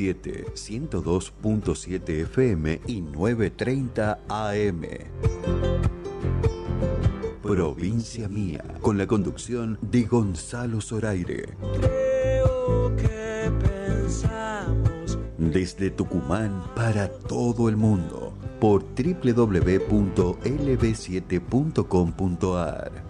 LB7 102.7 FM y 930 AM. Provincia Mía, con la conducción de Gonzalo Zoraire. Desde Tucumán para todo el mundo por www.lb7.com.ar.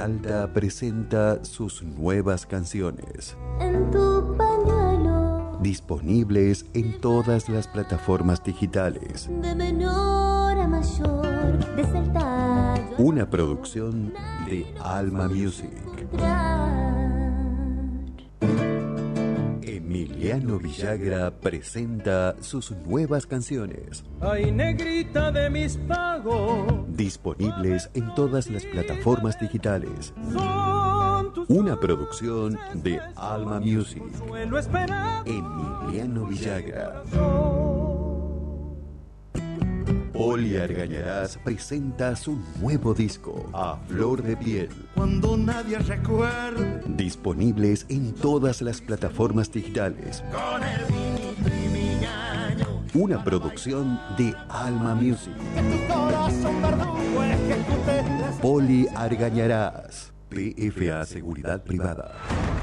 Peralta presenta sus nuevas canciones. En tu pañuelo Disponibles en todas las plataformas digitales. de menor a mayor, desaltado Una producción de Alma Music. Emiliano Villagra presenta sus nuevas canciones. Ay, negrita de mis pagos, Disponibles en todas las plataformas digitales. Una producción de Alma Music. Emiliano Villagra. Poli Argañarás presenta su nuevo disco, A Flor de Piel. Cuando nadie recuerde Disponibles en todas las plataformas digitales. con el. Una producción de Alma Music. Poli Argañarás. PFA Seguridad Privada.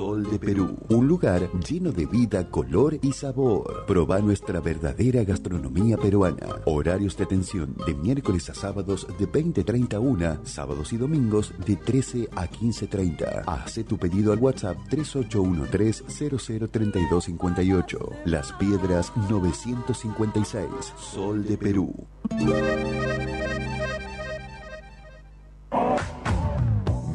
Sol de Perú, un lugar lleno de vida, color y sabor. Proba nuestra verdadera gastronomía peruana. Horarios de atención de miércoles a sábados de 20.30 a 1, sábados y domingos de 13 a 15.30. Hace tu pedido al WhatsApp 3813-003258. Las Piedras 956. Sol de Perú.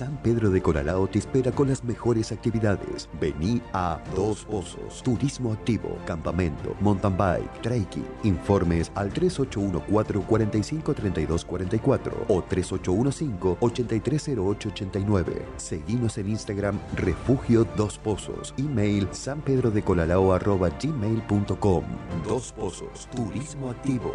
San Pedro de Coralao te espera con las mejores actividades. Vení a Dos Pozos, Turismo Activo, Campamento, Mountain Bike, Trekking. Informes al 3814-453244 o 3815-830889. Seguimos en Instagram Refugio Dos Pozos. Email sanpedrodecolalao arroba gmail.com. Dos Pozos, Turismo Activo.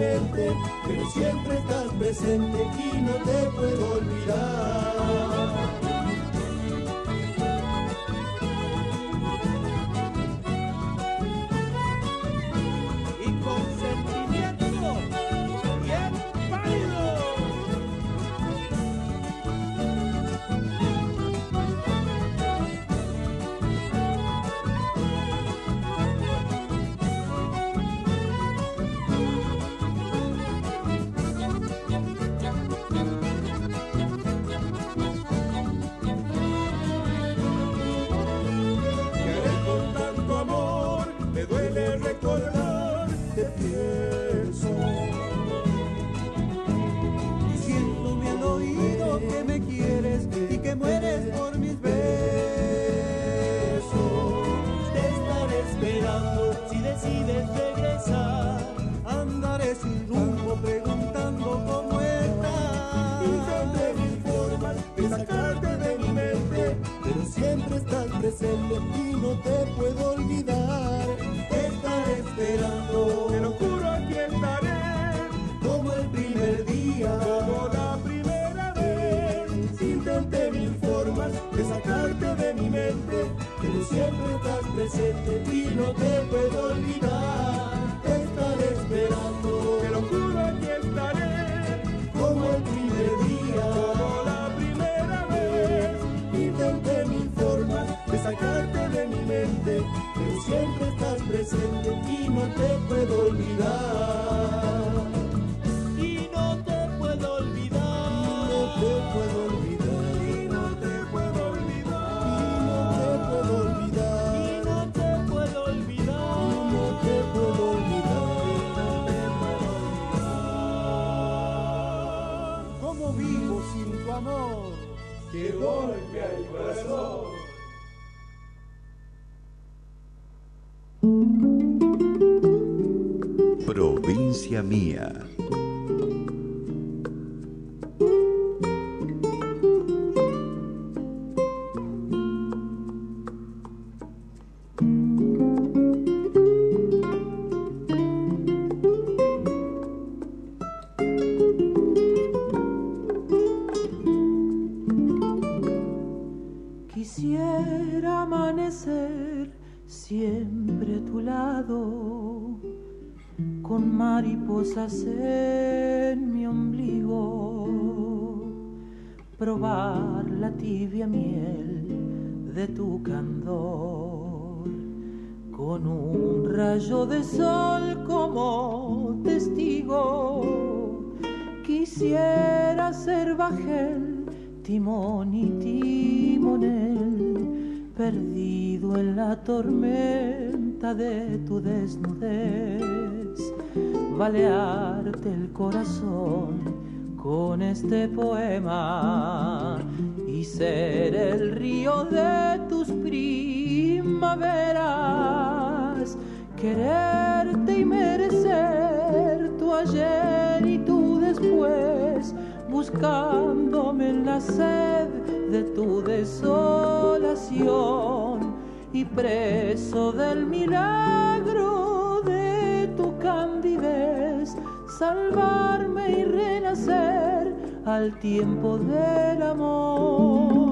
pero siempre estás presente y no te puedo olvidar. Estás presente y no te puedo olvidar. Te estaré esperando, te lo juro aquí estaré, como el primer día, como la primera vez. Intenté mil formas de sacarte de mi mente, pero siempre estás presente y no te puedo olvidar. Presente y no te puedo olvidar. Y no te puedo olvidar. No te puedo olvidar. Y no te puedo olvidar. Y no te puedo olvidar. Y no te puedo olvidar. Y no te puedo olvidar. ¿Cómo vivo sin tu amor? Que golpea el corazón. Provincia mía. En mi ombligo, probar la tibia miel de tu candor, con un rayo de sol como testigo. Quisiera ser bajel, timón y timonel, perdido en la tormenta de tu desnudez, balearte el corazón con este poema y ser el río de tus primaveras, quererte y merecer tu ayer y tu después, buscándome en la sed de tu desolación y preso del milagro salvarme y renacer al tiempo del amor.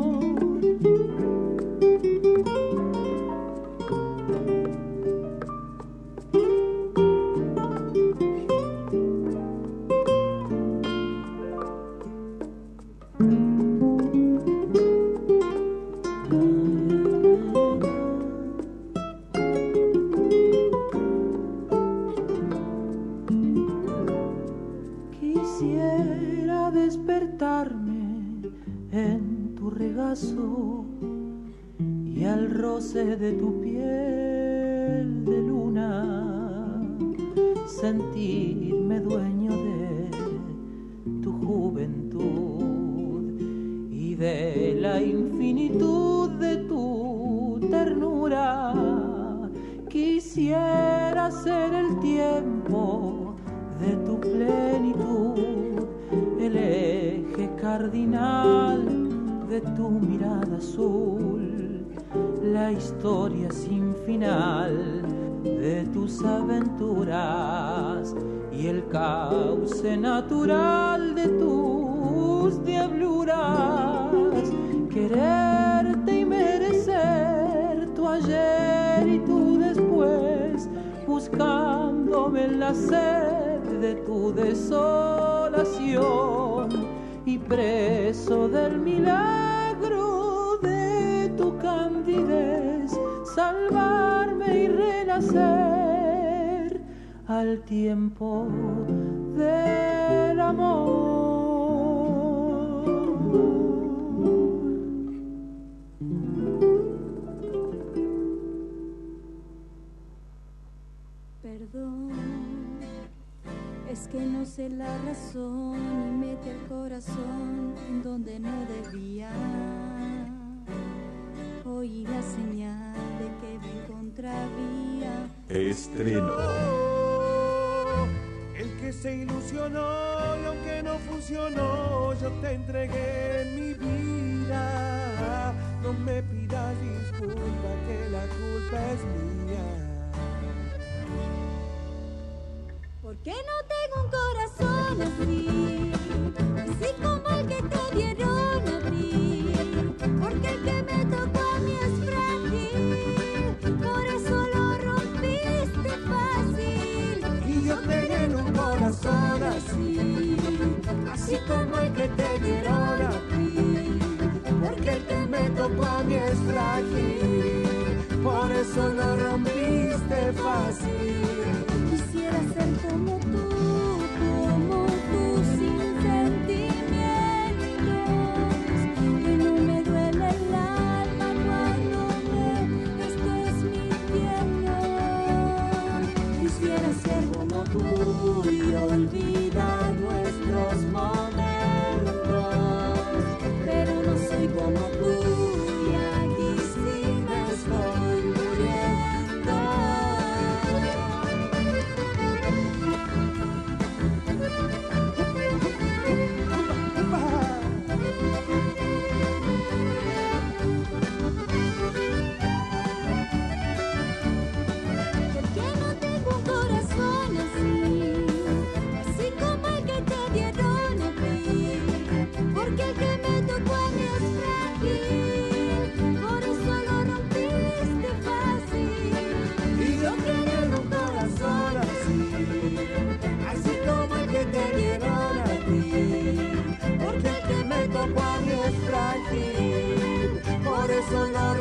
Al roce de tu piel de luna sentirme dueño de tu juventud y de la infinitud de tu ternura. Quisiera ser el tiempo de tu plenitud, el eje cardinal de tu mirada azul, la historia sin final de tus aventuras y el cauce natural de tus diabluras. Quererte y merecer tu ayer y tu después, buscándome en la sed de tu desolación y preso del milagro al tiempo del amor. Perdón, es que no sé la razón y mete el corazón en donde no debía. Oí la señal de que me encontraría. Estreno. Que se ilusionó y aunque no funcionó, yo te entregué mi vida. No me pidas disculpa, que la culpa es mía. ¿Por qué no tengo un corazón? Así te dieron a ti. Porque el que me tocó a mí es frágil, por eso lo rompiste fácil.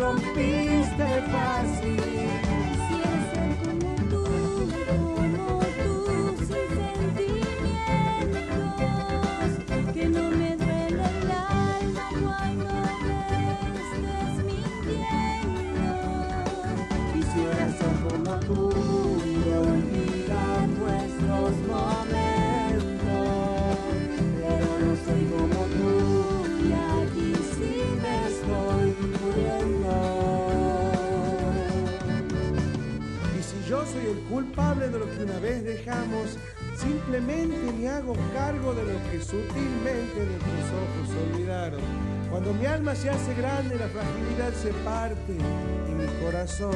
Rompiste fácil. Soy el culpable de lo que una vez dejamos, simplemente me hago cargo de lo que sutilmente nuestros ojos olvidaron. Cuando mi alma se hace grande, la fragilidad se parte y mi corazón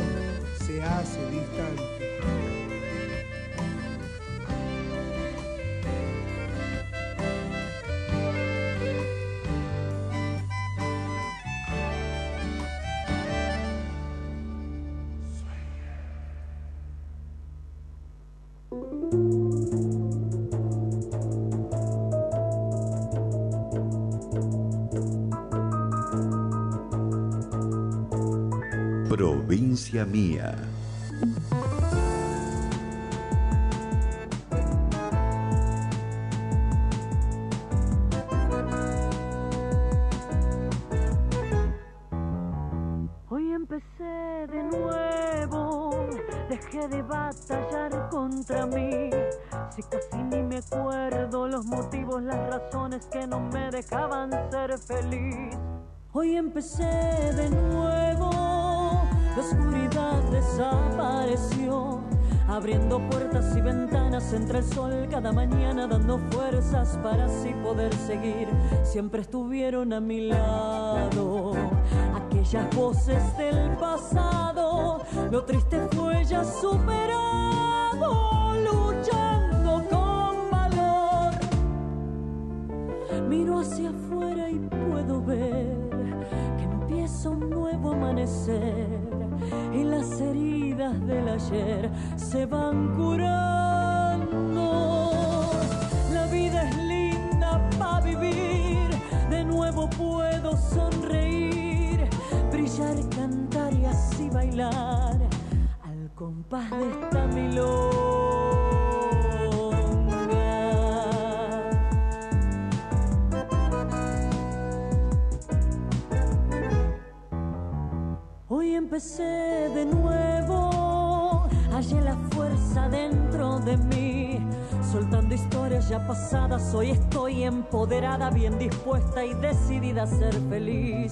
se hace distante. Provincia Siempre estuvieron a mi lado aquellas voces del pasado. Lo triste fue ya superado, luchando con valor. Miro hacia afuera y puedo ver que empieza un nuevo amanecer y las heridas del ayer se van curando. Bien dispuesta y decidida a ser feliz.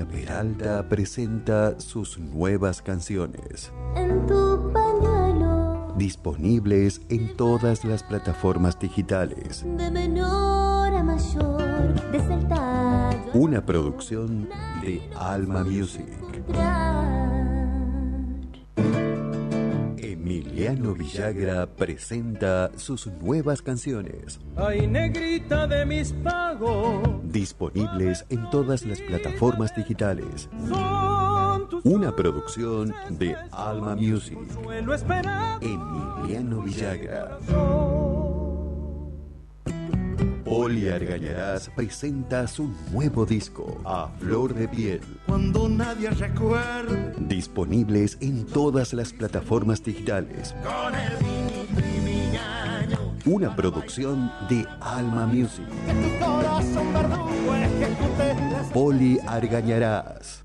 Cintia Peralta presenta sus nuevas canciones, En tu pañuelo disponibles en todas las plataformas digitales. de menor a mayor, desde el tallo Una producción de Alma Music. Emiliano Villagra presenta sus nuevas canciones, Ay, negrita de mis pagos, disponibles en todas las plataformas digitales. Una producción de Alma Music. Emiliano Villagra. Poli Argañarás presenta su nuevo disco, A Flor de Piel. Cuando nadie recuerda Disponibles en todas las plataformas digitales. con el Una producción de Alma Music. Poli Argañarás.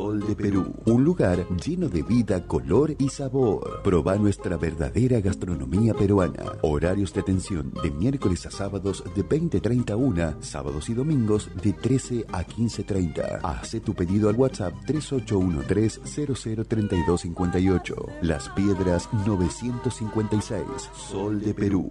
Sol de Perú, un lugar lleno de vida, color y sabor. Proba nuestra verdadera gastronomía peruana. Horarios de atención de miércoles a sábados de 20.30 a 1, sábados y domingos de 13 a 15.30. Hace tu pedido al WhatsApp 3813-003258. Las Piedras 956, Sol de Perú.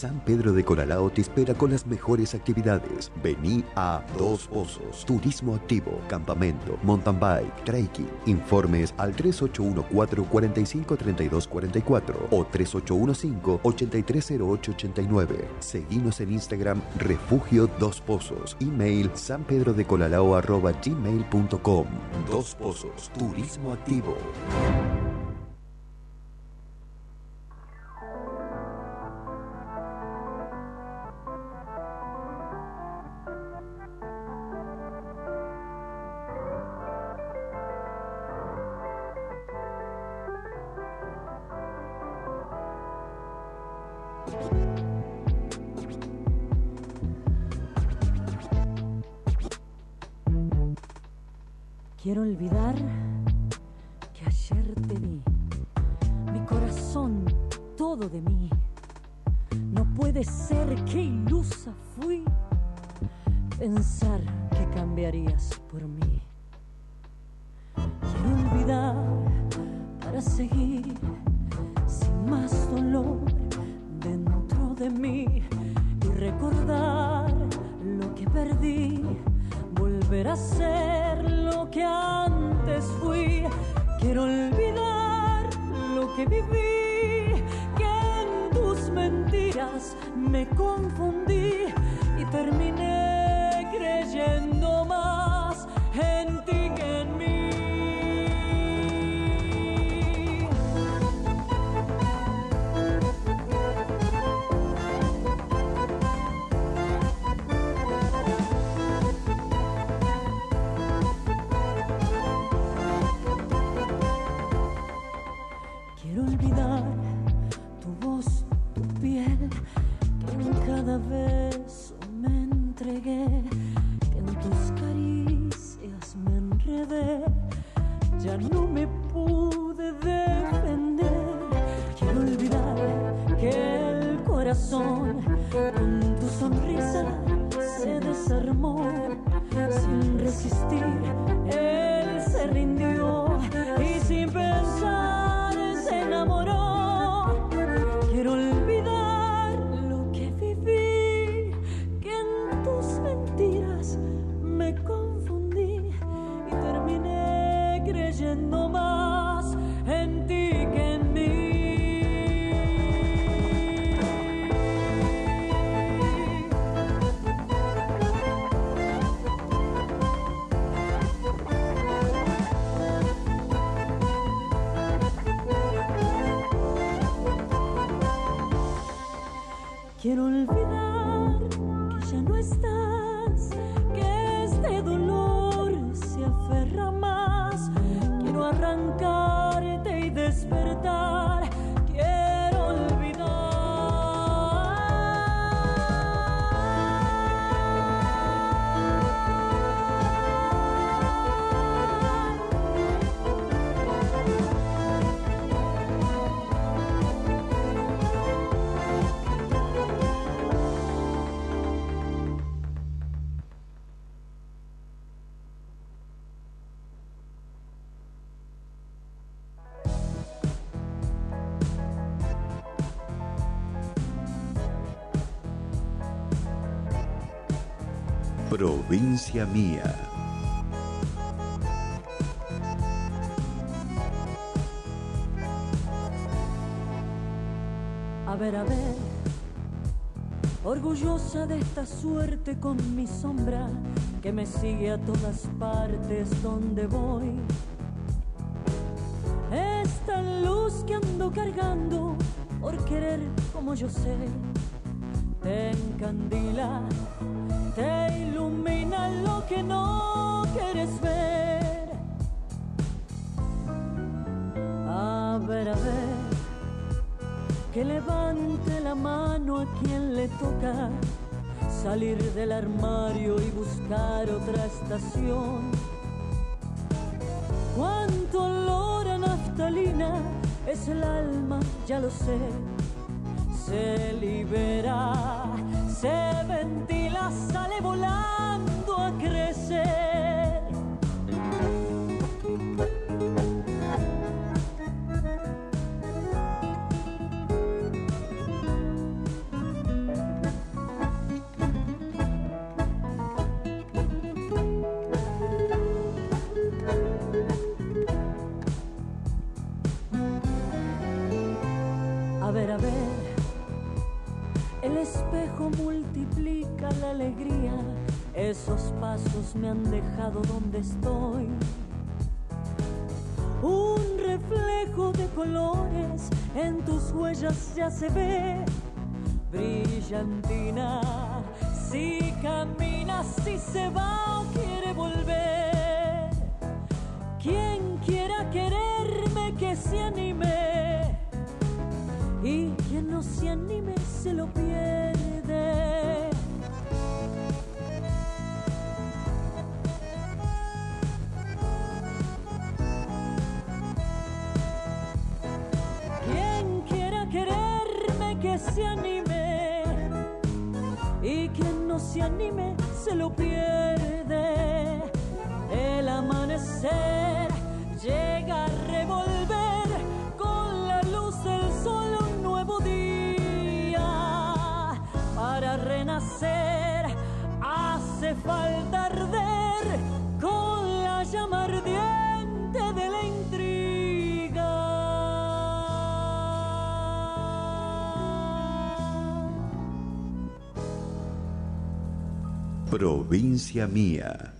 San Pedro de Coralao te espera con las mejores actividades. Vení a Dos Pozos, Turismo Activo, Campamento, Mountain Bike, Trekking. Informes al 3814-453244 o 3815-830889. Seguimos en Instagram Refugio Dos Pozos. Email sanpedrodecolalao arroba gmail.com. Dos Pozos, Turismo Activo. Quiero olvidar que ayer te vi. Mi corazón, todo de mí. No puede ser que ilusa fui. Pensar que cambiarías por mí. Quiero olvidar para seguir sin más dolor dentro de mí y recordar lo que perdí volver a lo que antes fui. Quiero olvidar lo que viví, que en tus mentiras me confundí y terminé creyendo más en ti cada beso me entregué, en tus caricias me enredé, ya no me pude defender. Quiero olvidar que el corazón con tu sonrisa se desarmó sin resistir. Él se rindió Quiero olvidar. Provincia Mía. A ver, a ver, orgullosa de esta suerte con mi sombra que me sigue a todas partes donde voy. Esta luz que ando cargando por querer como yo sé, te encandila, que no quieres ver. A ver, a ver que levante la mano a quien le toca salir del armario y buscar otra estación. Cuánto olor a naftalina es el alma, ya lo sé. Se libera, se ventila, sale volando a ver, a ver, el espejo multiplica la alegría, esos pasos me han dejado donde estoy. Un reflejo de colores en tus huellas ya se ve, brillantina, si camina, si se va o quiere volver. Quien quiera quererme que se anime y quien no se anime se lo pierde. Provincia Mía.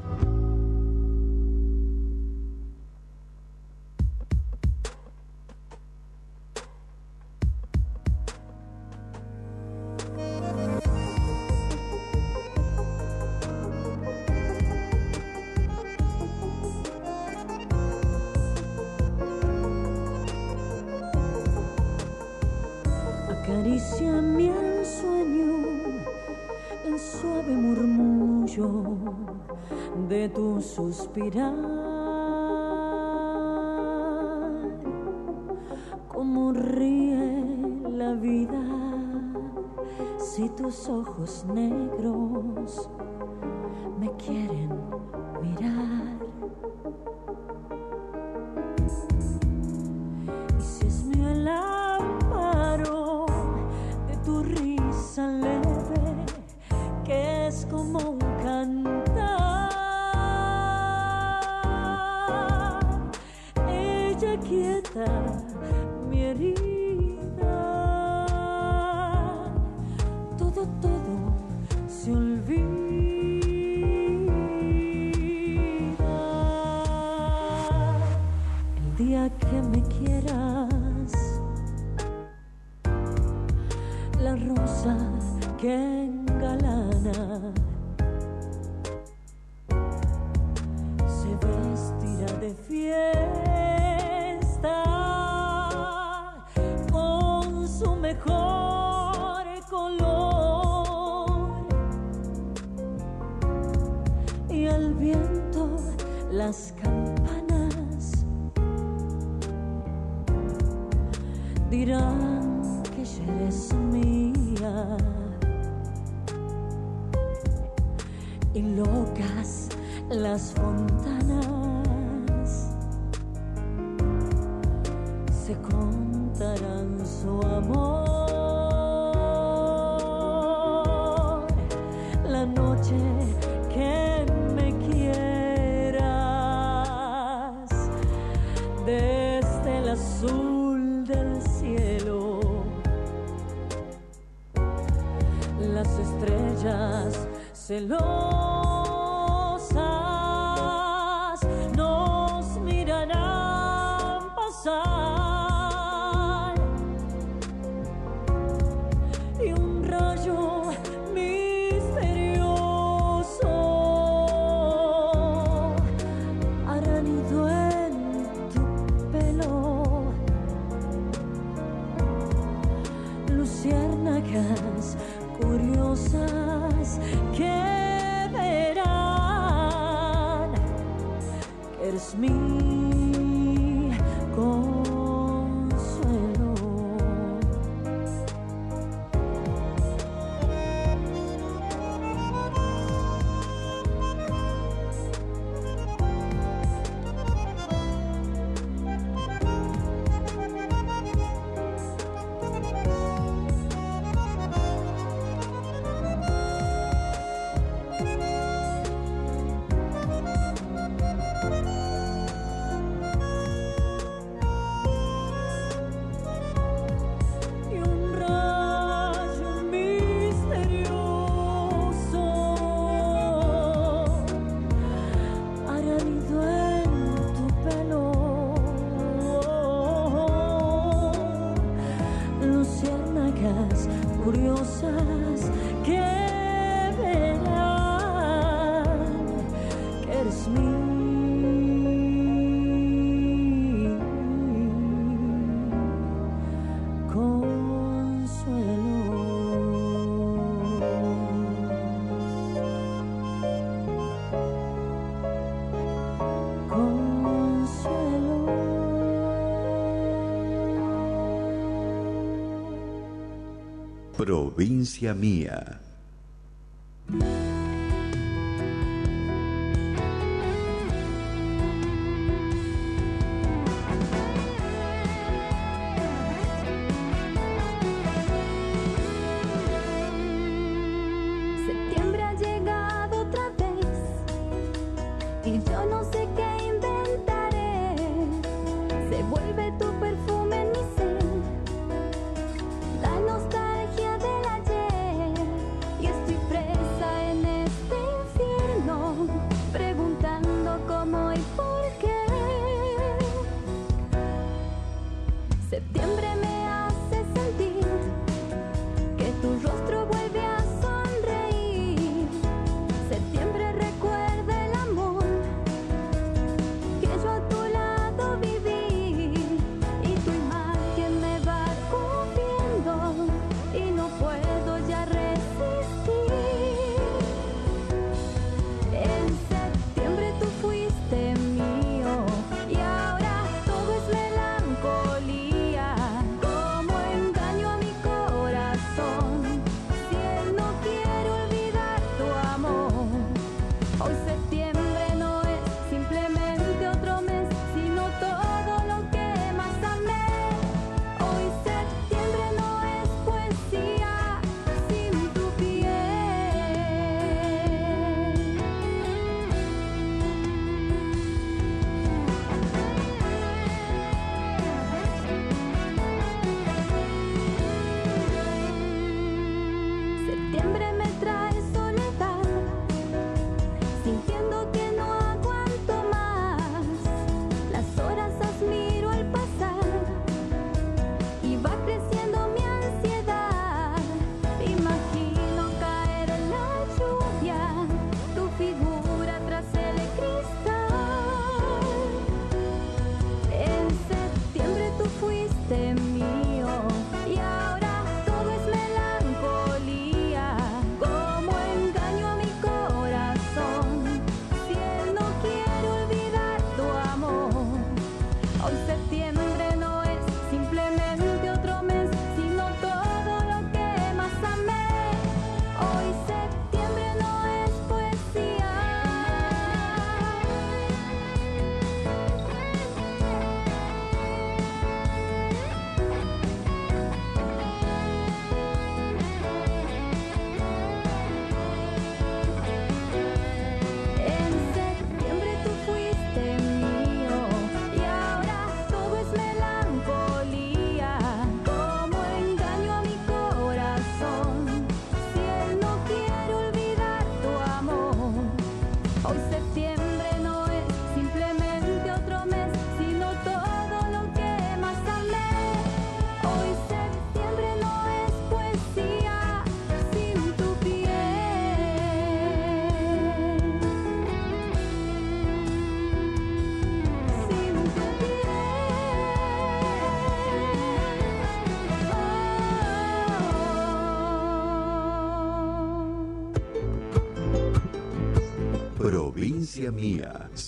provincia mía.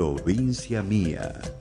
Provincia Mía.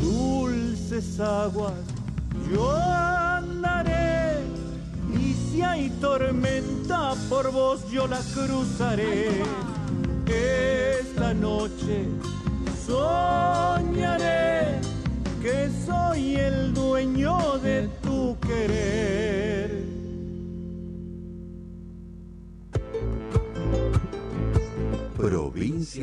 Dulces aguas yo andaré y si hay tormenta por vos yo la cruzaré.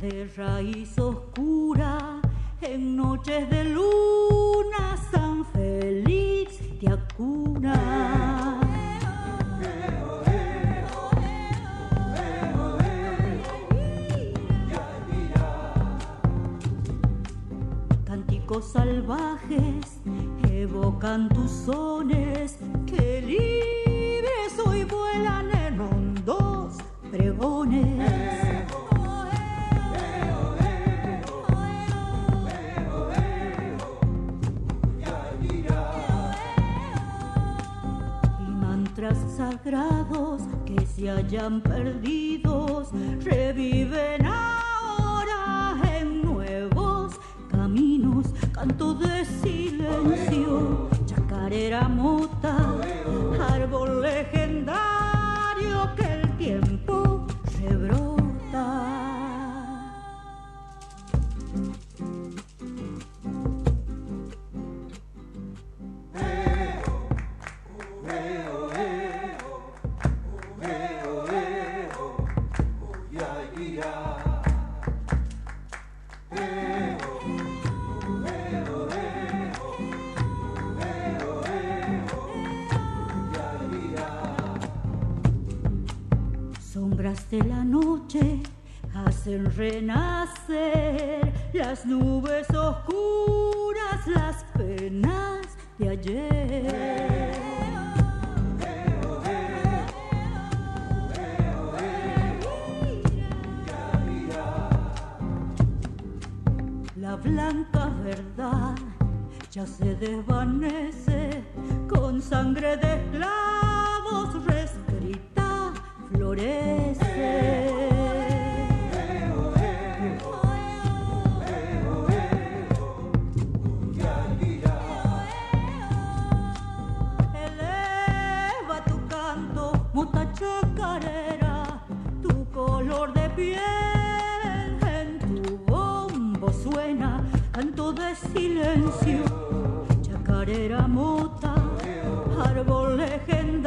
de raíz oscura, en noches de luna San Félix te acuna. Cánticos salvajes evocan tus sones, que libres hoy vuelan en hondos pregones. Sagrados que se hayan perdidos reviven ahora en nuevos caminos. Canto de silencio, chacarera mota, árbol legendario que de la noche hacen renacer las nubes oscuras, las penas de ayer. La blanca verdad ya se desvanece con sangre de esclavos florece. Eleva tu canto, mota chacarera, tu color de piel en tu bombo suena, canto de silencio, chacarera mota, árbol legendario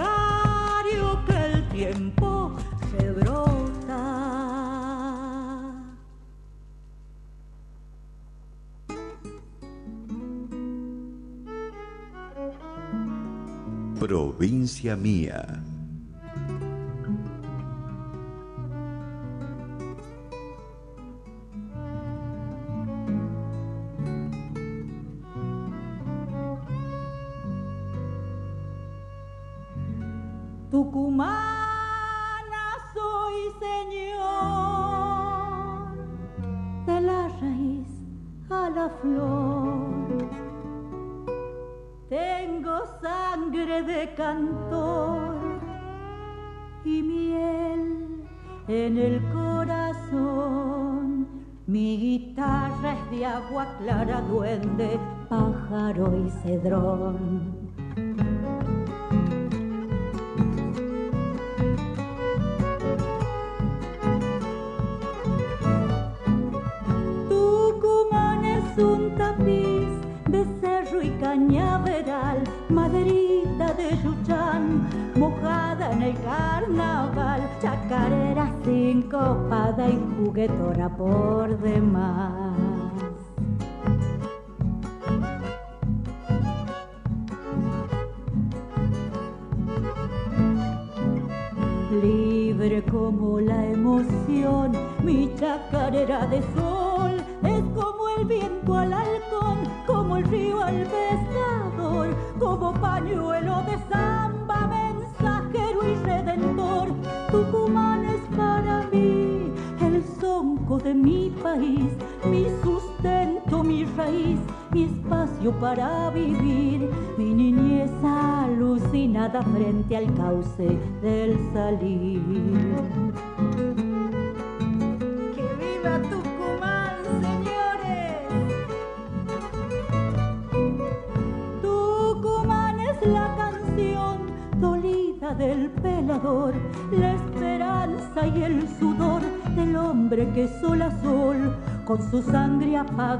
Provincia Mía.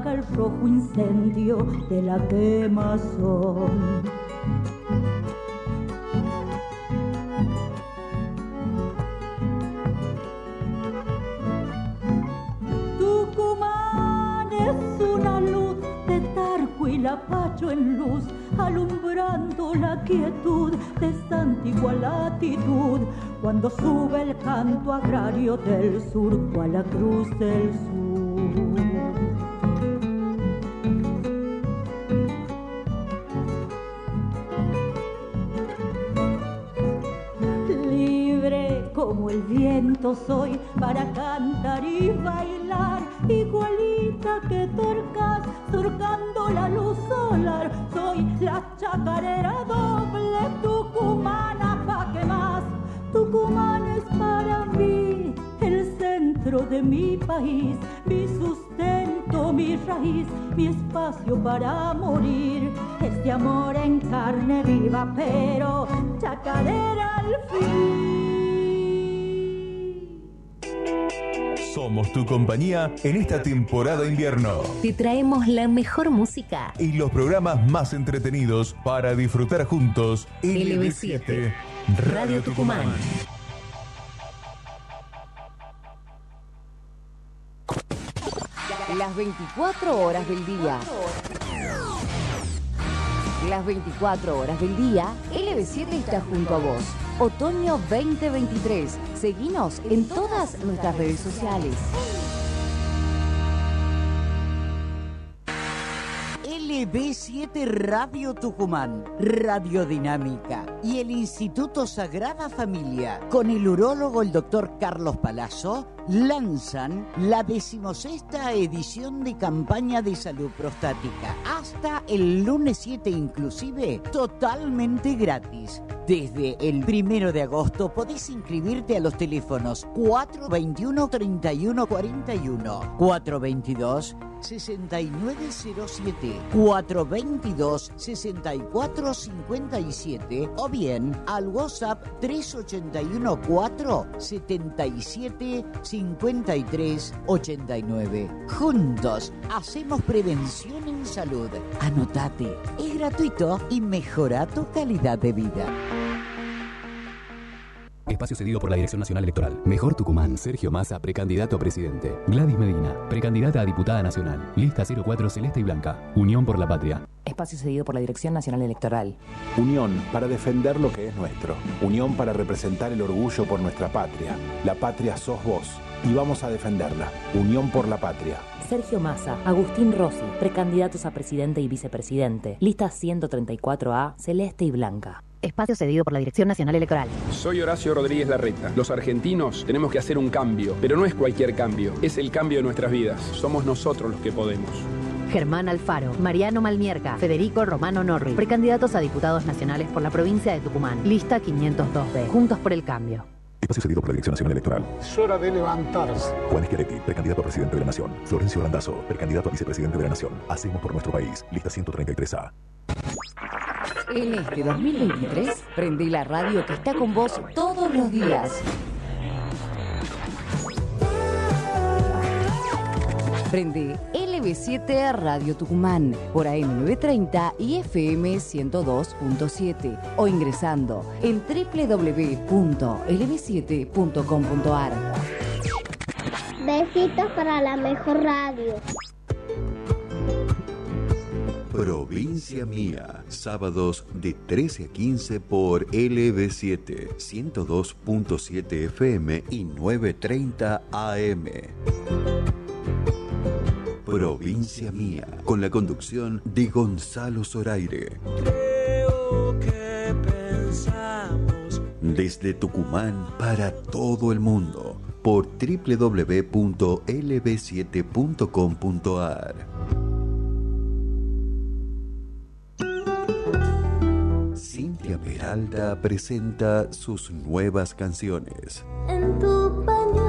Apaga el rojo incendio de la quemazón. Tucumán es una luz de Tarco y Lapacho en luz, alumbrando la quietud de esta antigua latitud, cuando sube el canto agrario del surco a la cruz del sur. Cantar y bailar, igualita que torcas surcando la luz solar. Soy la chacarera doble tucumana, pa' que más. Tucumán es para mí el centro de mi país, mi sustento, mi raíz, mi espacio para morir. Este amor en carne viva, pero chacarera al fin. Somos tu compañía en esta temporada invierno. Te traemos la mejor música. Y los programas más entretenidos para disfrutar juntos. LB7, Radio Tucumán. Las 24 horas del día. Las 24 horas del día, LB7 está junto a vos. Otoño 2023. Seguinos en todas nuestras redes sociales. LB7 Radio Tucumán, Radiodinámica y el Instituto Sagrada Familia, con el urólogo el doctor Carlos Palazzo, lanzan la decimosexta edición de campaña de salud prostática. Hasta el lunes 7 inclusive, totalmente gratis. Desde el primero de agosto podés inscribirte a los teléfonos 421-3141, 422 6907 422 6457 o bien al WhatsApp 381 4 77 53 89. Juntos hacemos prevención en salud. Anotate, es gratuito y mejora tu calidad de vida. Espacio cedido por la Dirección Nacional Electoral. Mejor Tucumán. Sergio Massa, precandidato a presidente. Gladys Medina, precandidata a diputada nacional. Lista 04 Celeste y Blanca. Unión por la Patria. Espacio cedido por la Dirección Nacional Electoral. Unión para defender lo que es nuestro. Unión para representar el orgullo por nuestra patria. La patria sos vos. Y vamos a defenderla. Unión por la patria. Sergio Massa, Agustín Rossi, precandidatos a presidente y vicepresidente. Lista 134A, Celeste y Blanca. Espacio cedido por la Dirección Nacional Electoral. Soy Horacio Rodríguez Larreta. Los argentinos tenemos que hacer un cambio, pero no es cualquier cambio, es el cambio de nuestras vidas. Somos nosotros los que podemos. Germán Alfaro, Mariano Malmierca, Federico Romano Norri, precandidatos a diputados nacionales por la provincia de Tucumán. Lista 502B. Juntos por el cambio. Espacio cedido por la Dirección Nacional Electoral. Es hora de levantarse. Juan Schiaretti, precandidato a presidente de la Nación. Florencio Landazzo, precandidato a vicepresidente de la Nación. Hacemos por nuestro país. Lista 133A. En este 2023, prende la radio que está con vos todos los días. Prende LB7 Radio Tucumán por AM930 y FM 102.7 o ingresando en www.lb7.com.ar. Besitos para la mejor radio. Provincia Mía, sábados de 13 a 15 por LB7, 102.7 FM y 930 AM. Provincia Mía, con la conducción de Gonzalo Zoraire. Desde Tucumán para todo el mundo, por www.lb7.com.ar. Cintia Peralta presenta sus nuevas canciones. En tu pañuelo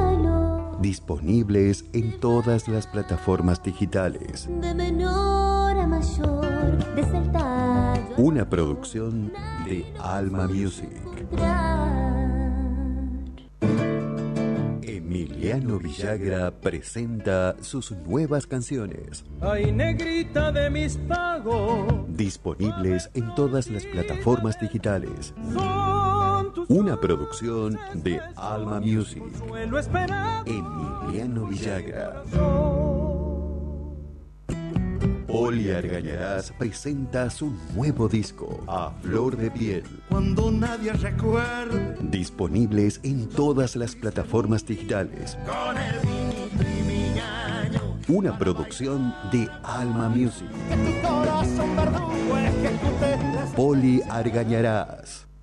Disponibles en todas las plataformas digitales. de menor a mayor, Una producción de Alma Music. Emiliano Villagra presenta sus nuevas canciones. Ay, negrita de mis pagos. Disponibles en todas las plataformas digitales. Una producción de Alma Music. Emiliano Villagra. Poli Argañarás presenta su nuevo disco, A Flor de Piel. Cuando nadie recuerde Disponibles en todas las plataformas digitales. con el Una producción de Alma Music. Poli Argañarás.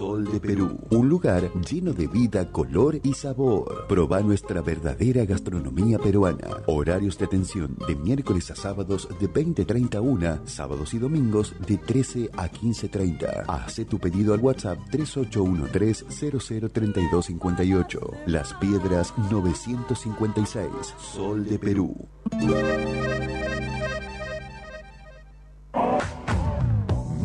Sol de Perú, un lugar lleno de vida, color y sabor. Proba nuestra verdadera gastronomía peruana. Horarios de atención de miércoles a sábados de 20.30 a 1, sábados y domingos de 13 a 15.30. Hace tu pedido al WhatsApp 3813-003258. Las Piedras 956. Sol de Perú.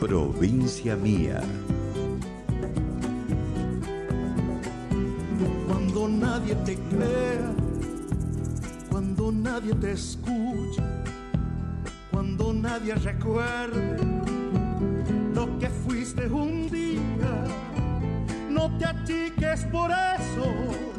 Provincia Mía. Cuando nadie te crea, cuando nadie te escucha, cuando nadie recuerde lo que fuiste un día, no te achiques por eso,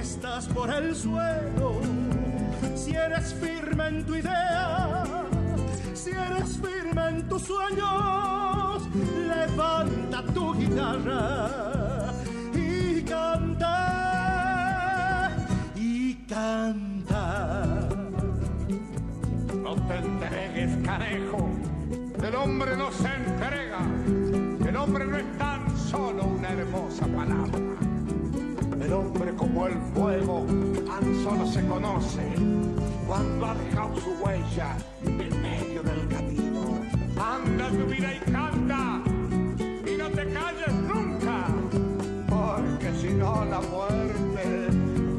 estás por el suelo si eres firme en tu idea si eres firme en tus sueños levanta tu guitarra y canta y canta No te entregues, canejo. El hombre no se entrega. El hombre no es tan solo una hermosa palabra. El hombre como el fuego tan solo se conoce cuando ha dejado su huella en medio del camino. Anda tu vida y canta y no te calles nunca, porque si no la muerte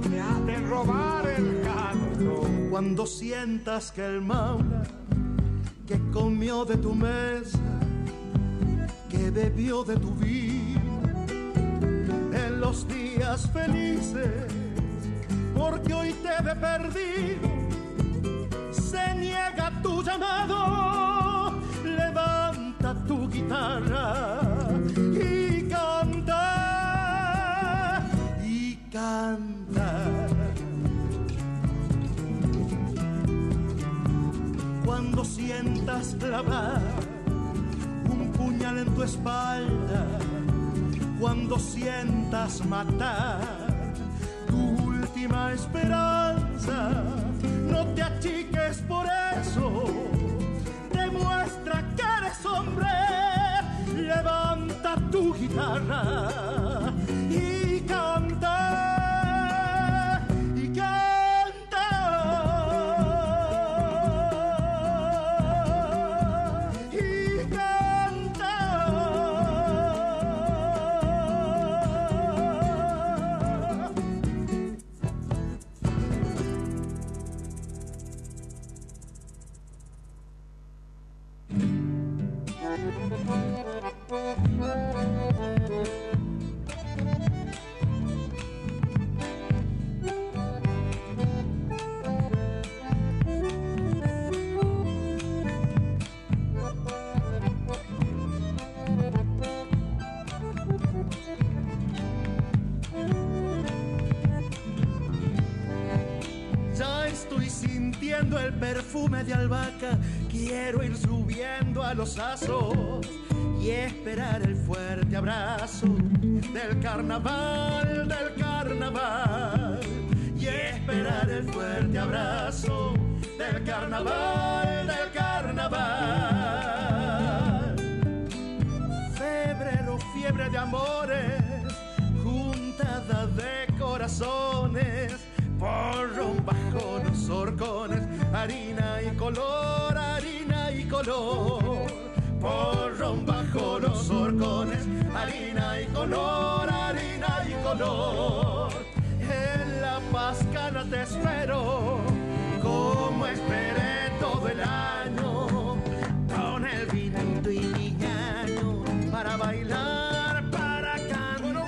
te ha de robar el canto. cuando sientas que el maula que comió de tu mesa, que bebió de tu los días felices, porque hoy te ve perdido, se niega tu llamado, levanta tu guitarra y canta, y canta. cuando sientas clavar un puñal en tu espalda, cuando sientas matar tu última esperanza, no te achiques por eso, demuestra que eres hombre, levanta tu guitarra los asos y esperar el fuerte abrazo del carnaval, del carnaval. Y esperar el fuerte abrazo del carnaval, del carnaval. Febrero, fiebre de amores, juntada de corazones, porro bajo los horcones, harina y color, harina y color. Porro bajo los horcones, harina y color, harina y color. En la pascana te espero, como esperé todo el año, con el vinito y gallo para bailar, para cantar,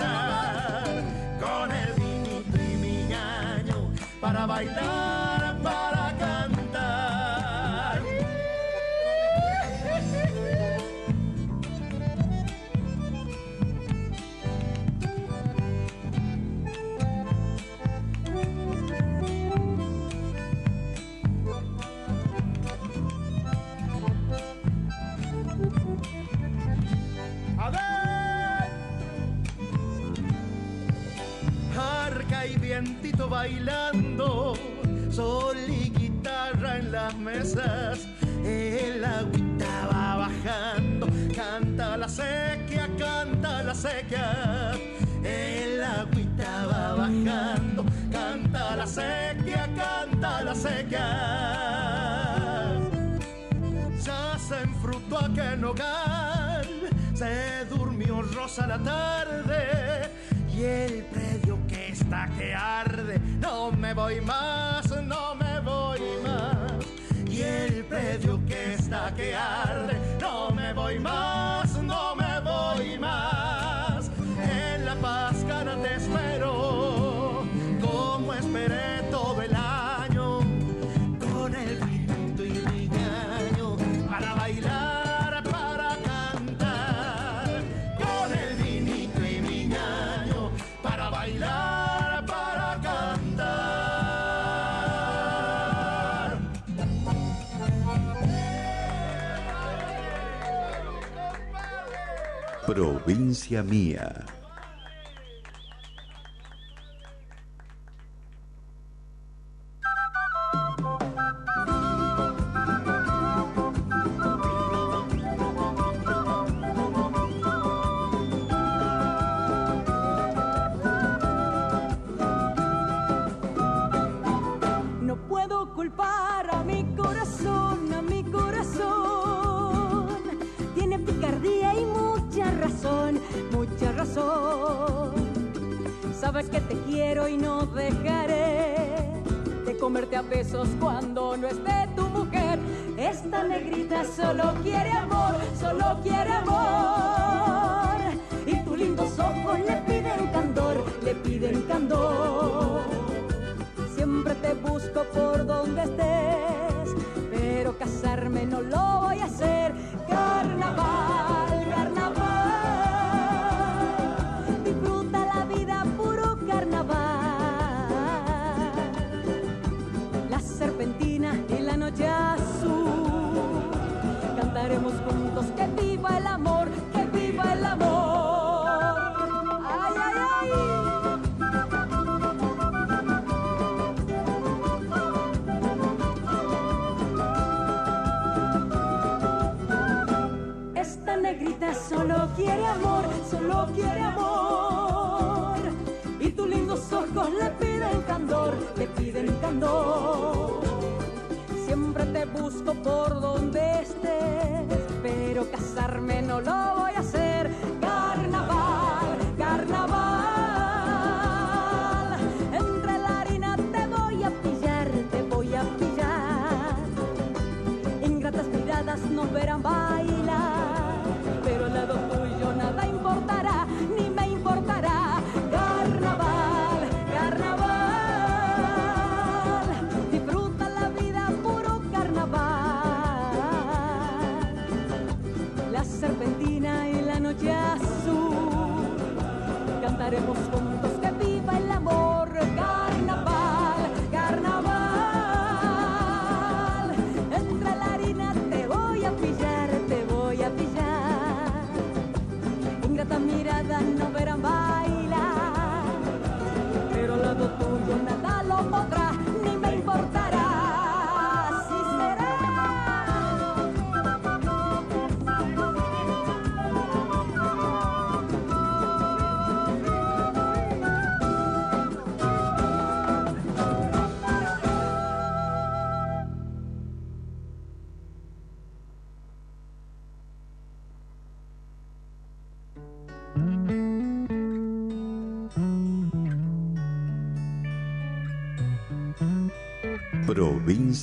sol y guitarra en las mesas. El agüita va bajando, canta la sequía, canta la sequía. El agüita va bajando, canta la sequía, canta la sequía. Ya se enfrutó aquel nogal, se durmió rosa la tarde y el predio que está que arde no me voy más, no me voy más. Y el predio que está que arde, no me voy más. Provincia Mía. Sabes que te quiero y no dejaré de comerte a besos cuando no esté tu mujer. Esta negrita solo quiere amor, solo quiere amor. Y tus lindos ojos le piden candor, le piden candor. Siempre te busco por donde estés, pero casarme no lo voy a hacer haremos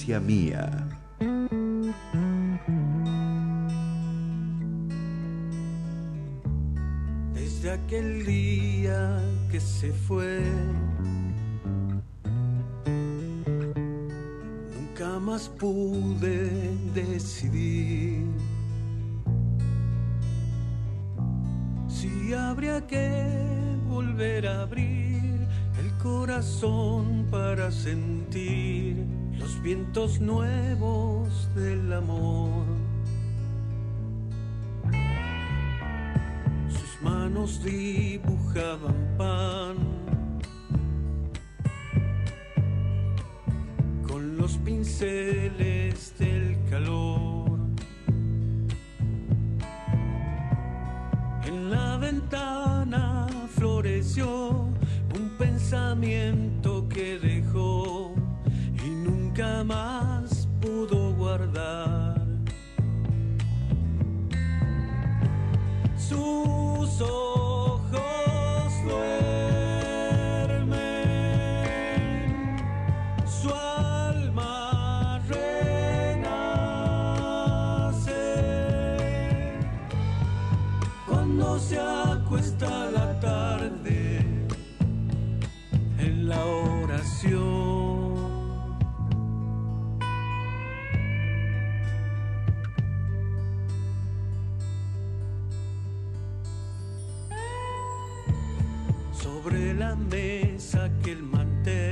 mía. Desde aquel día que se fue, nunca más pude decidir. Si habría que volver a abrir el corazón para sentir vientos nuevos del amor. Sus manos mesa que el mantel.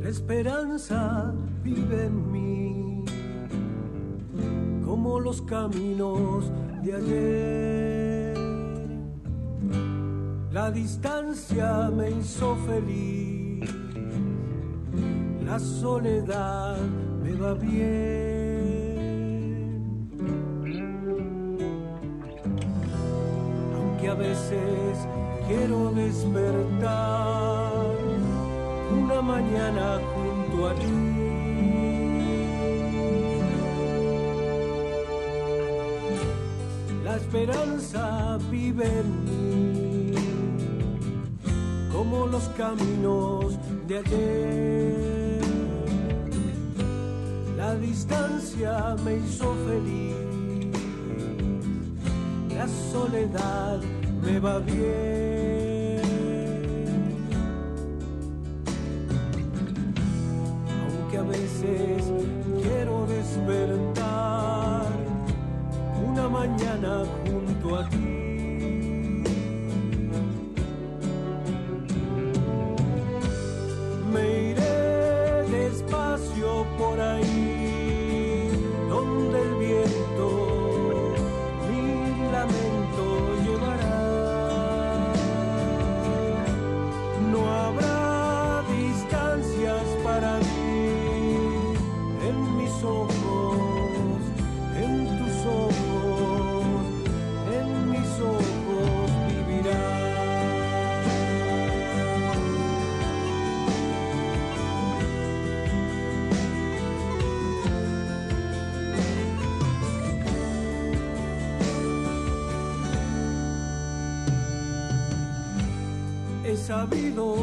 La esperanza vive en mí, como los caminos de ayer. La distancia me hizo feliz, la soledad me va bien. esperanza vive en mí, como los caminos de ayer. La distancia me hizo feliz, la soledad me va bien. Aunque a veces quiero despertar mañana junto a ti. Sabido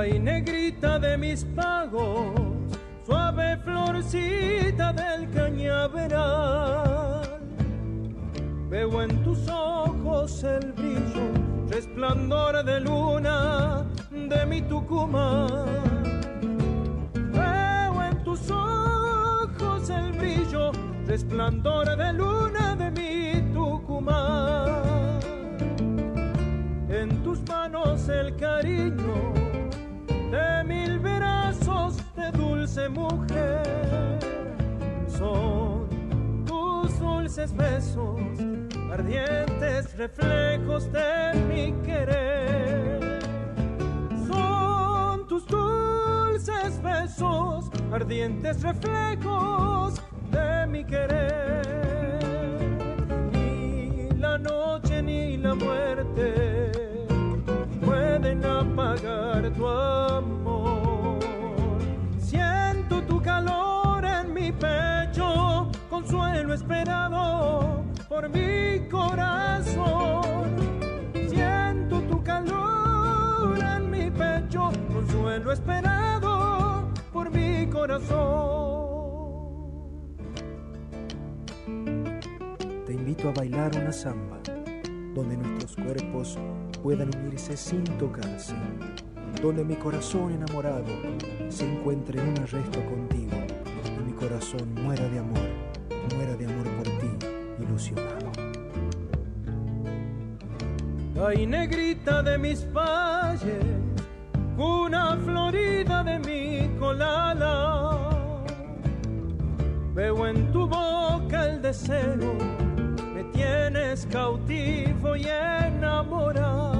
Ay, negrita de mis pagos, suave florcita del cañaveral. Veo en tus ojos el brillo, resplandor de luna de mi Tucumán. Veo en tus ojos el brillo, resplandor de luna de mi Tucumán. En tus manos el cariño Son tus dulces besos, ardientes reflejos de mi querer. Son tus dulces besos, ardientes reflejos de mi querer. Ni la noche ni la muerte pueden apagar tu amor. Calor en mi pecho, consuelo esperado por mi corazón. Siento tu calor en mi pecho, consuelo esperado por mi corazón. Te invito a bailar una samba, donde nuestros cuerpos puedan unirse sin tocarse, donde mi corazón enamorado se encuentre en un arresto contigo y mi corazón muera de amor, muera de amor por ti, ilusionado. Ay, negrita de mis valles, una florida de mi colala. Veo en tu boca el deseo, me tienes cautivo y enamorado.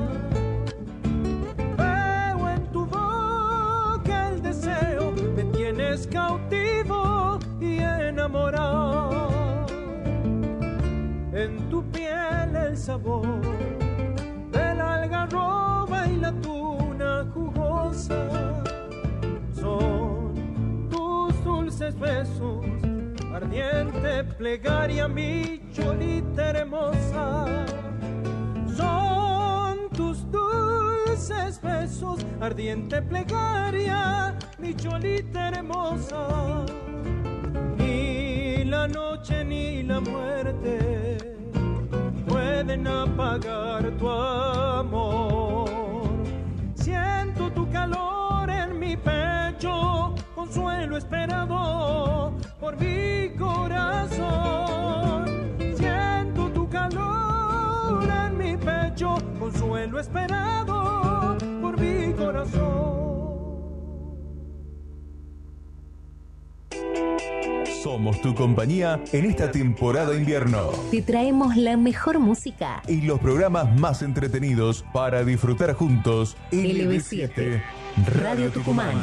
Tienes cautivo y enamorado. En tu piel el sabor de la algarroba y la tuna jugosa son tus dulces besos, ardiente plegaria, mi cholita hermosa. Dulces besos, ardiente plegaria, mi cholita hermosa. Ni la noche ni la muerte pueden apagar tu amor. Siento tu calor en mi pecho, consuelo esperado por mi corazón. Siento tu calor en mi pecho, consuelo esperado. Somos tu compañía en esta temporada invierno. Te traemos la mejor música. Y los programas más entretenidos para disfrutar juntos. LB7, Radio Tucumán.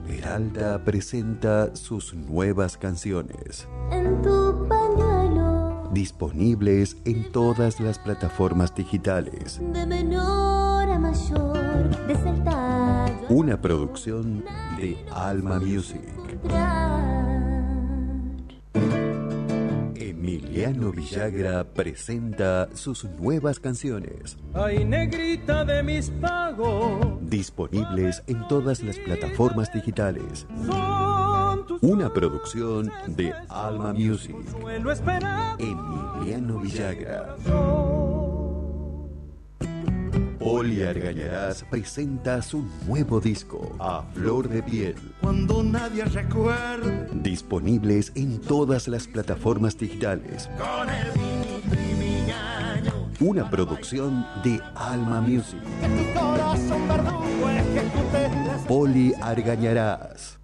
Peralta presenta sus nuevas canciones. En tu pañuelo disponibles en todas las plataformas digitales. de menor a mayor, tallo Una producción de Alma Music. Emiliano Villagra presenta sus nuevas canciones, Ay, negrita de mis pagos, disponibles en todas las plataformas digitales. Una producción de Alma Music. Emiliano Villagra. Poli Argañarás presenta su nuevo disco, A Flor de Piel. Cuando nadie recuerda Disponibles en todas las plataformas digitales. con el Una producción de Alma Music. Poli Argañarás.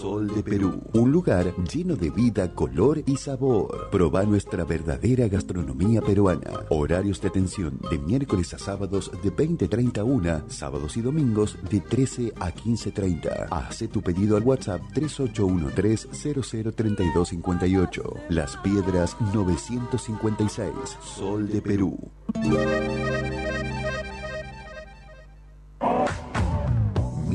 Sol de Perú, un lugar lleno de vida, color y sabor. Proba nuestra verdadera gastronomía peruana. Horarios de atención de miércoles a sábados de 20.30 a 1, sábados y domingos de 13 a 15.30. Hace tu pedido al WhatsApp 3813-003258. Las Piedras 956, Sol de Perú.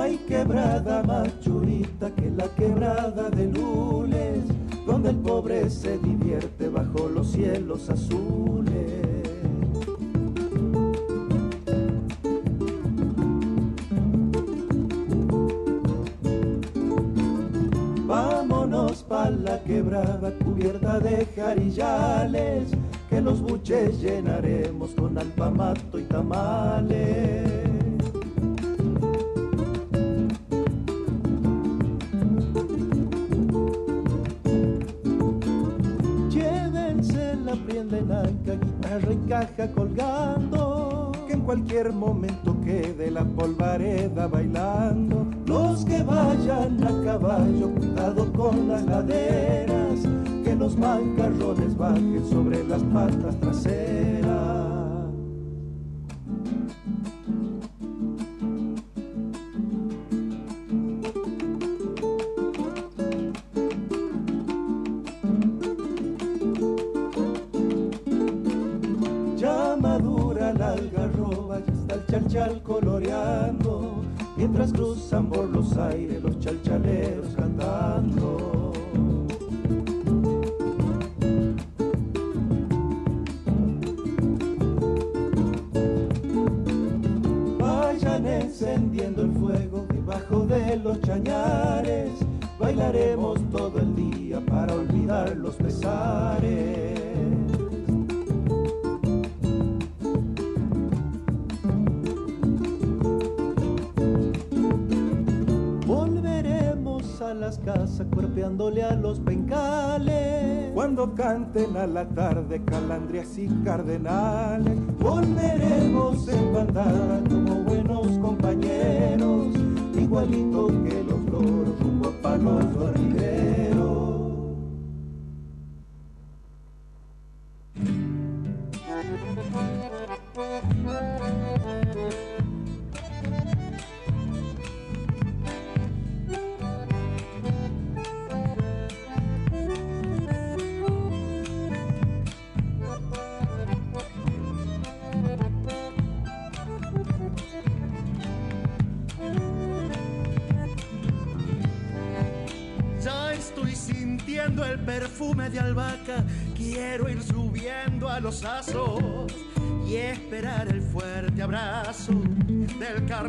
Hay quebrada más churita que la quebrada de Lules, donde el pobre se divierte bajo los cielos azules. Vámonos pa' la quebrada cubierta de jarillales, que los buches llenaremos con alpamato y tamales. Guitarra y caja colgando. Que en cualquier momento quede la polvareda bailando. Los que vayan a caballo, cuidado con las laderas. Que los mancarrones bajen sobre las patas traseras. A los pencales. Cuando canten a la tarde calandrias y cardenales.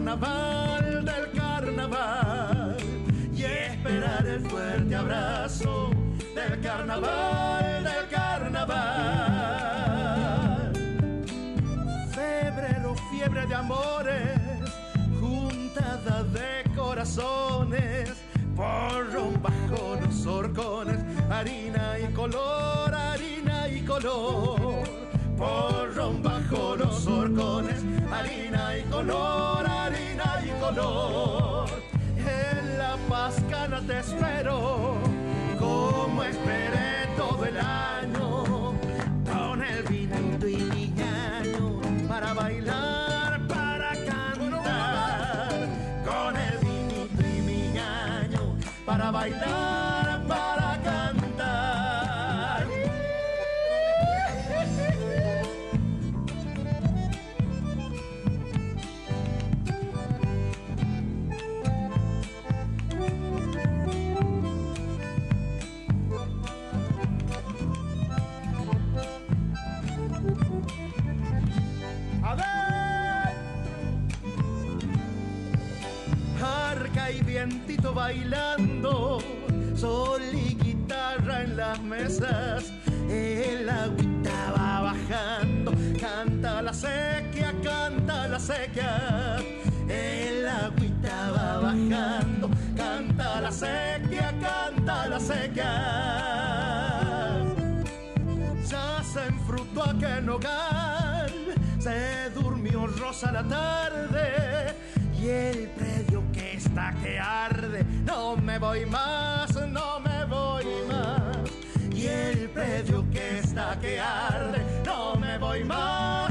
Carnaval, En la pascana te espero, como esperé todo el año, con el vinito y ñaño, para bailar, para cantar, con el vinito y ñaño, para bailar, mesas, el agüita va bajando, canta la sequía, canta la sequía, el agüita va bajando, canta la sequía, canta la sequía. Ya se enfrutó aquel hogar, se durmió rosa la tarde y el predio que está que arde. No me voy más, no me el predio que está que arde. No me voy más,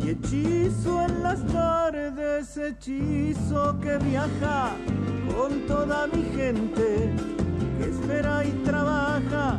y hechizo en las tardes, hechizo que viaja con toda mi gente, que espera y trabaja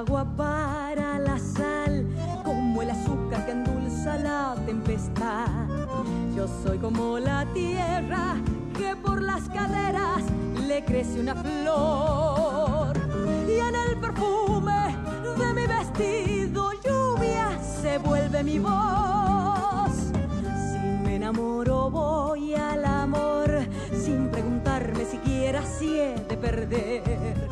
agua para la sal, como el azúcar que endulza la tempestad. Yo soy como la tierra que por las caderas le crece una flor. Y en el perfume de mi vestido lluvia se vuelve mi voz. Si me enamoro voy al amor sin preguntarme siquiera si he de perder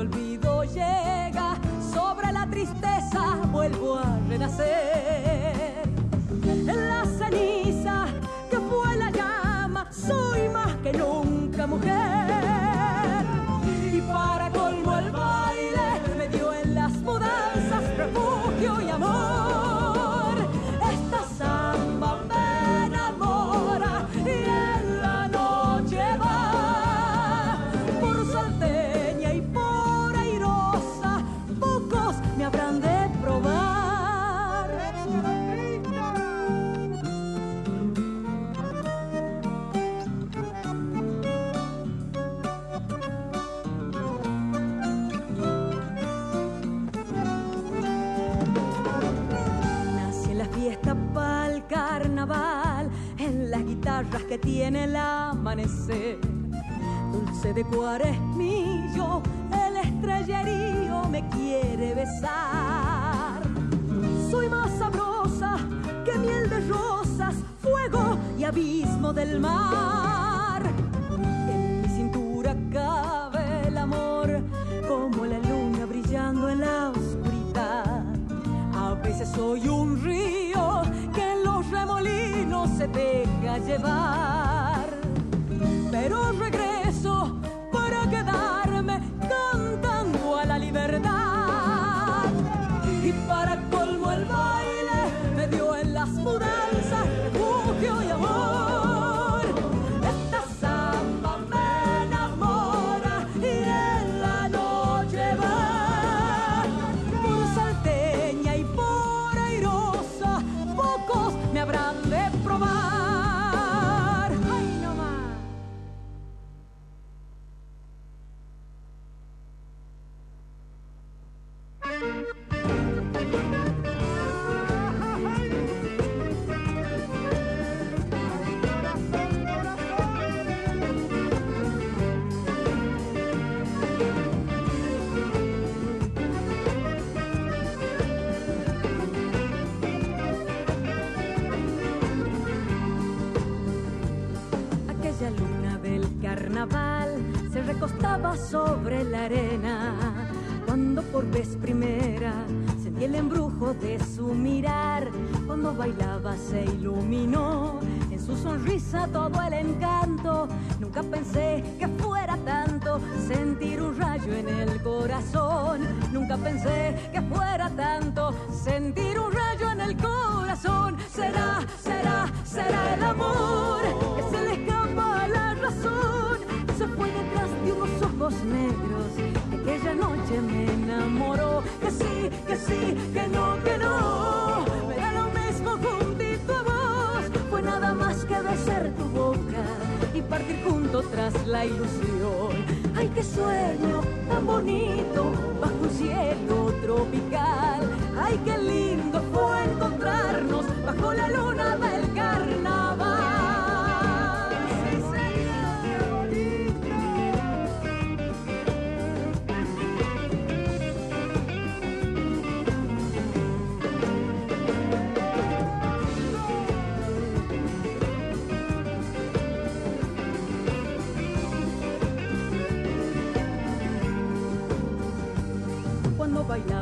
el olvido llega, sobre la tristeza vuelvo a renacer. En la ceniza que fue la llama, soy más que nunca mujer. Tiene el amanecer. Dulce de cuaresmillo, el estrellerío me quiere besar. Soy más sabrosa que miel de rosas, fuego y abismo del mar. En mi cintura cabe el amor, como la luna brillando en la oscuridad. A veces soy un río que remolinos se deja llevar. Pero regreso se recostaba sobre la arena cuando por vez primera sentí el embrujo de su mirar. Cuando bailaba se iluminó en su sonrisa todo el encanto. Nunca pensé que fuera tanto sentir un rayo en el corazón. Nunca pensé que fuera tanto sentir un rayo en el corazón. Será, será, será el amor noche me enamoró. Que sí, que sí, que no, que no. Me da lo mismo juntito a vos. Fue nada más que besar tu boca y partir juntos tras la ilusión. Ay, qué sueño tan bonito bajo un cielo tropical. Ay, qué lindo fue encontrarnos bajo la luna del carnaval.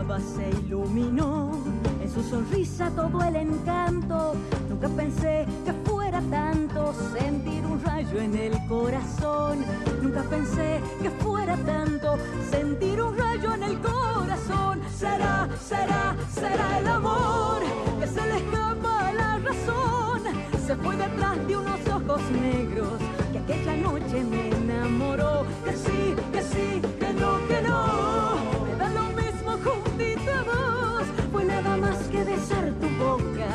Se iluminó en su sonrisa todo el encanto. Nunca pensé que fuera tanto sentir un rayo en el corazón. Nunca pensé que fuera tanto sentir un rayo en el corazón. Será, será, será el amor que se le escapa a la razón. Se fue detrás de unos ojos negros que aquella noche me enamoró. Que sí, que sí, besar tu boca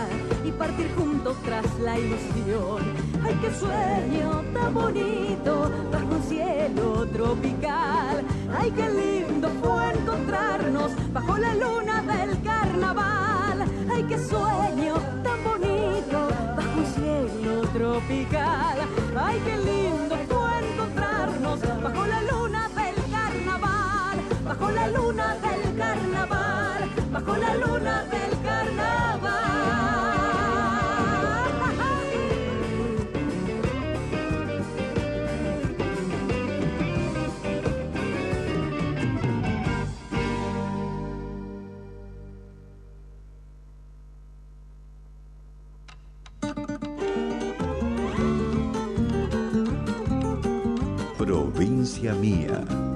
y partir juntos tras la ilusión. Ay, qué sueño tan bonito bajo un cielo tropical. Ay, qué lindo fue encontrarnos bajo la luna del carnaval. Ay, qué sueño tan bonito bajo un cielo tropical. Ay, qué lindo fue encontrarnos bajo la luna del carnaval. Bajo la luna del carnaval. Bajo la luna del carnaval. Provincia mía.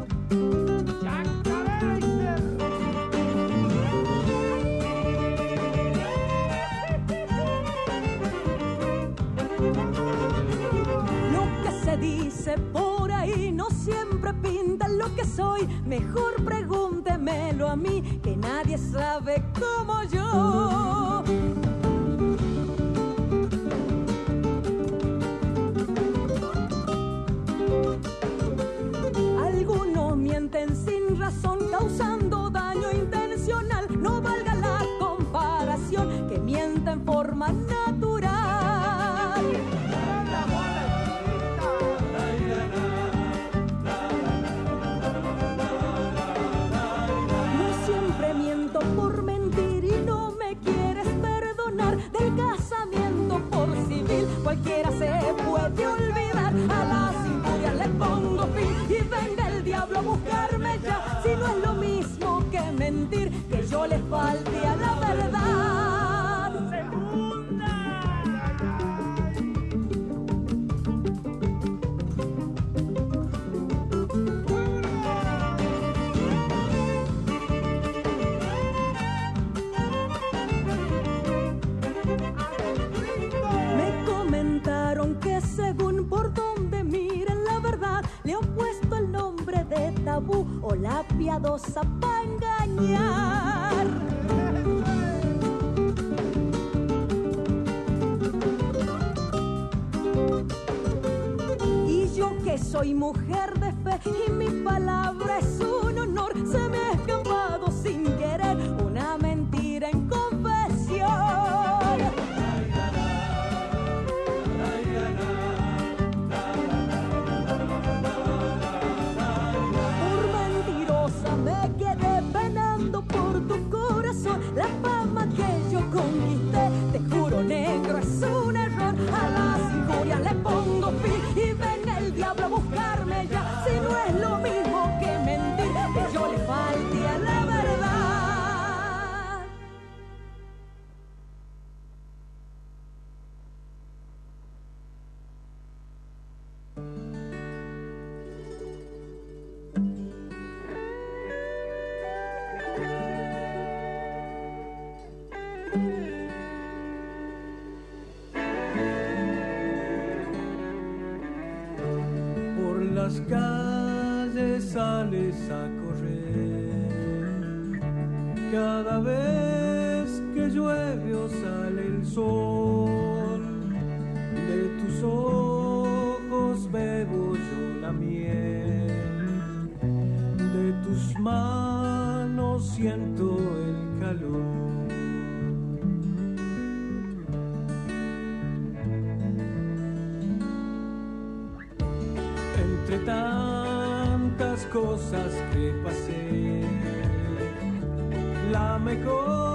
Por ahí no siempre pinta lo que soy. Mejor pregúntemelo a mí, que nadie sabe como yo. le falte a la verdad. Segunda. Me comentaron que según por donde miren la verdad, le han puesto el nombre de tabú o la piadosa pa' engañar. Soy mujer de fe y mi palabra bebo yo la miel, de tus manos siento el calor. Entre tantas cosas que pasé, la mejor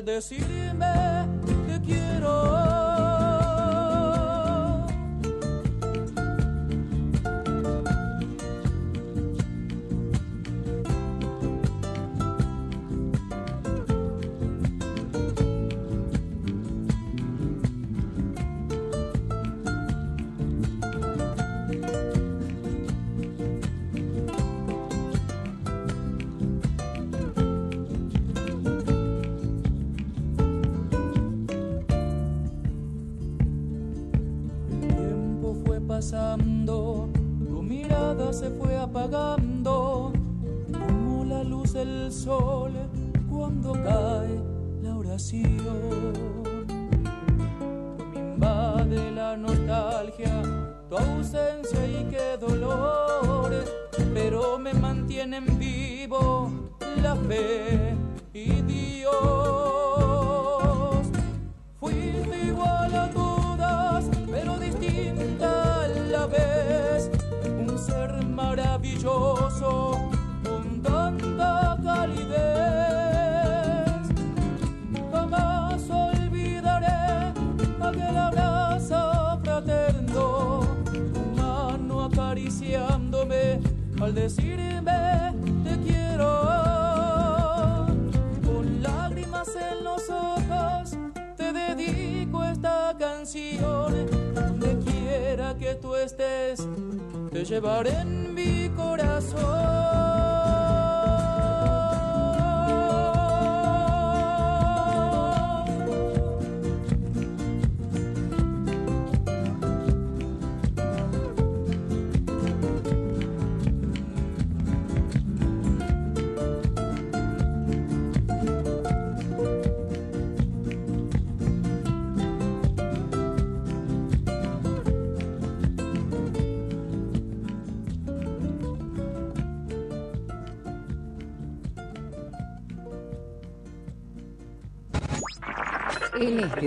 al decirme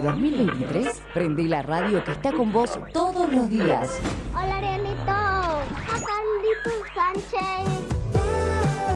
2023, prende la radio que está con vos todos los días.